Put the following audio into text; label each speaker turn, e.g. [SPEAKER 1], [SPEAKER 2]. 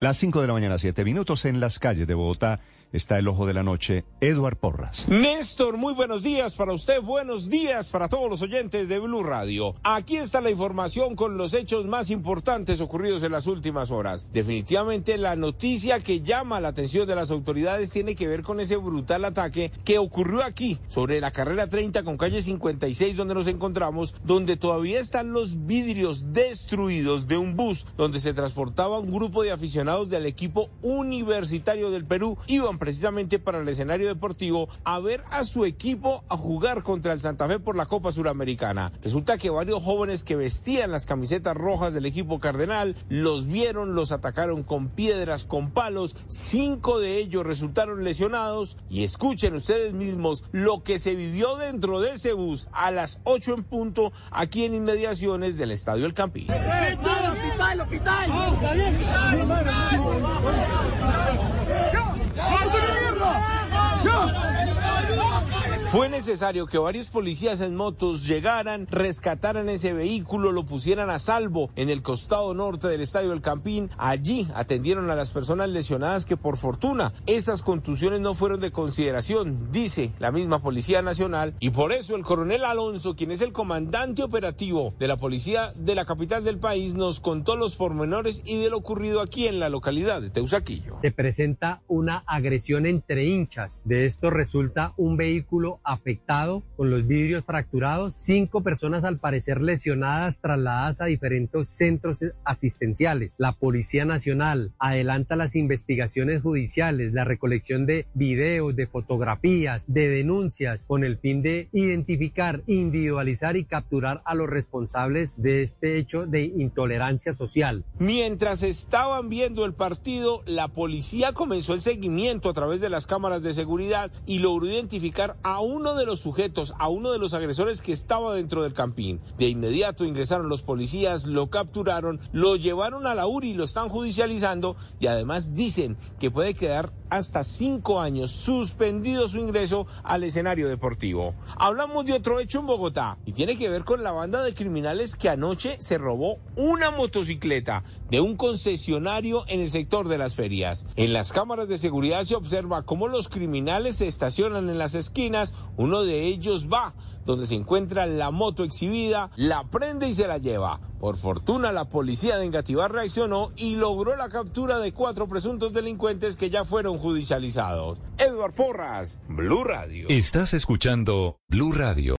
[SPEAKER 1] Las 5 de la mañana, 7 minutos en las calles de Bogotá está el ojo de la noche, Eduard Porras.
[SPEAKER 2] Néstor, muy buenos días para usted, buenos días para todos los oyentes de Blue Radio. Aquí está la información con los hechos más importantes ocurridos en las últimas horas. Definitivamente la noticia que llama la atención de las autoridades tiene que ver con ese brutal ataque que ocurrió aquí sobre la carrera 30 con calle 56 donde nos encontramos, donde todavía están los vidrios destruidos de un bus donde se transportaba un grupo de aficionados del equipo universitario del Perú. Iban precisamente para el escenario deportivo a ver a su equipo a jugar contra el Santa Fe por la Copa Suramericana. Resulta que varios jóvenes que vestían las camisetas rojas del equipo cardenal los vieron, los atacaron con piedras, con palos. Cinco de ellos resultaron lesionados y escuchen ustedes mismos lo que se vivió dentro de ese bus a las 8 en punto aquí en inmediaciones del Estadio El Campín. Fue necesario que varios policías en motos llegaran, rescataran ese vehículo, lo pusieran a salvo en el costado norte del Estadio del Campín. Allí atendieron a las personas lesionadas que por fortuna esas contusiones no fueron de consideración, dice la misma Policía Nacional. Y por eso el coronel Alonso, quien es el comandante operativo de la policía de la capital del país, nos contó los pormenores y de lo ocurrido aquí en la localidad de Teusaquillo.
[SPEAKER 3] Se presenta una agresión entre hinchas. De esto resulta un afectado con los vidrios fracturados, cinco personas al parecer lesionadas trasladadas a diferentes centros asistenciales. La Policía Nacional adelanta las investigaciones judiciales, la recolección de videos, de fotografías, de denuncias con el fin de identificar, individualizar y capturar a los responsables de este hecho de intolerancia social.
[SPEAKER 2] Mientras estaban viendo el partido, la policía comenzó el seguimiento a través de las cámaras de seguridad y logró identificar a uno de los sujetos, a uno de los agresores que estaba dentro del campín. De inmediato ingresaron los policías, lo capturaron, lo llevaron a la URI, lo están judicializando y además dicen que puede quedar hasta cinco años suspendido su ingreso al escenario deportivo. Hablamos de otro hecho en Bogotá y tiene que ver con la banda de criminales que anoche se robó una motocicleta de un concesionario en el sector de las ferias. En las cámaras de seguridad se observa cómo los criminales se estacionan en las esquinas, uno de ellos va donde se encuentra la moto exhibida, la prende y se la lleva. Por fortuna, la policía de Engativá reaccionó y logró la captura de cuatro presuntos delincuentes que ya fueron judicializados. Edward Porras, Blue Radio.
[SPEAKER 4] Estás escuchando Blue Radio.